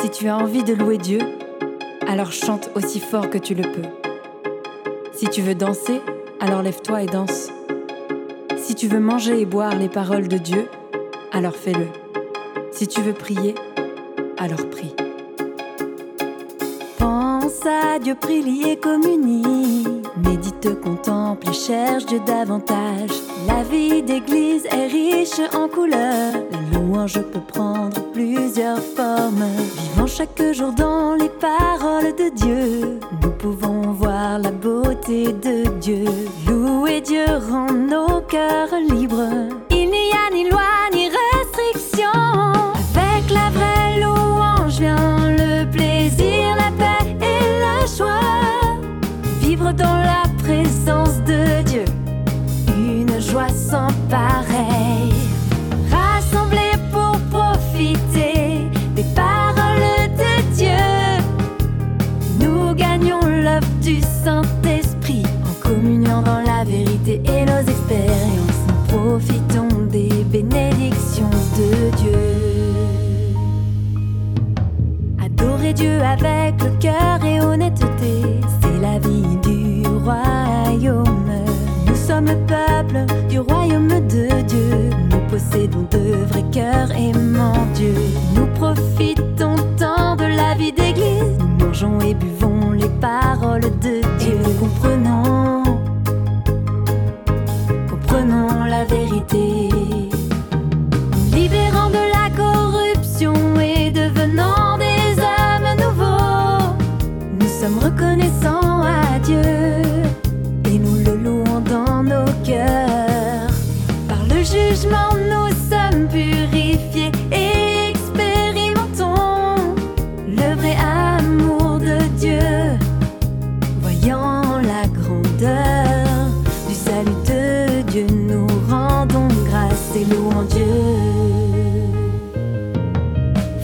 Si tu as envie de louer Dieu, alors chante aussi fort que tu le peux. Si tu veux danser, alors lève-toi et danse. Si tu veux manger et boire les paroles de Dieu, alors fais-le. Si tu veux prier, alors prie. Pense à Dieu, prie, lié, communie. Médite, contemple et cherche Dieu davantage. La vie d'église est riche en couleurs. La louange peut prendre plusieurs formes. Vivant chaque jour dans les paroles de Dieu, nous pouvons voir la beauté de Dieu. Louer Dieu rend nos cœurs libres. Et nos expériences. Profitons des bénédictions de Dieu. Adorer Dieu avec le cœur et honnêteté, c'est la vie du royaume. Nous sommes le peuple du royaume de Dieu. Nous possédons de vrais cœurs aimant Dieu. Nous profitons tant de la vie d'église. Nous mangeons et buvons les paroles de. La vérité. Louons Dieu.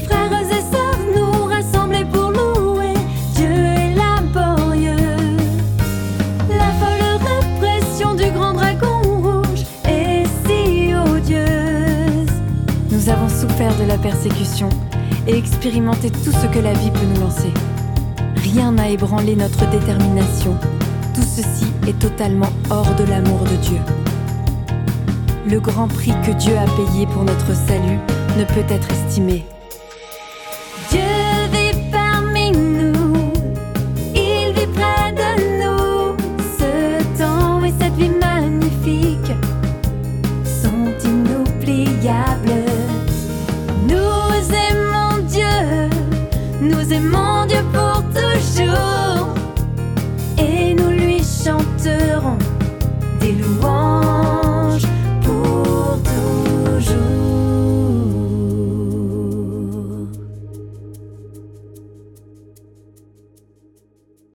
Frères et sœurs, nous rassemblés pour louer Dieu est laborieux. La folle répression du grand dragon rouge est si odieuse. Nous avons souffert de la persécution et expérimenté tout ce que la vie peut nous lancer. Rien n'a ébranlé notre détermination. Tout ceci est totalement hors de l'amour de Dieu. Le grand prix que Dieu a payé pour notre salut ne peut être estimé. Dieu vit parmi nous, il vit près de nous. Ce temps et cette vie magnifique sont inoubliables. Nous aimons Dieu, nous aimons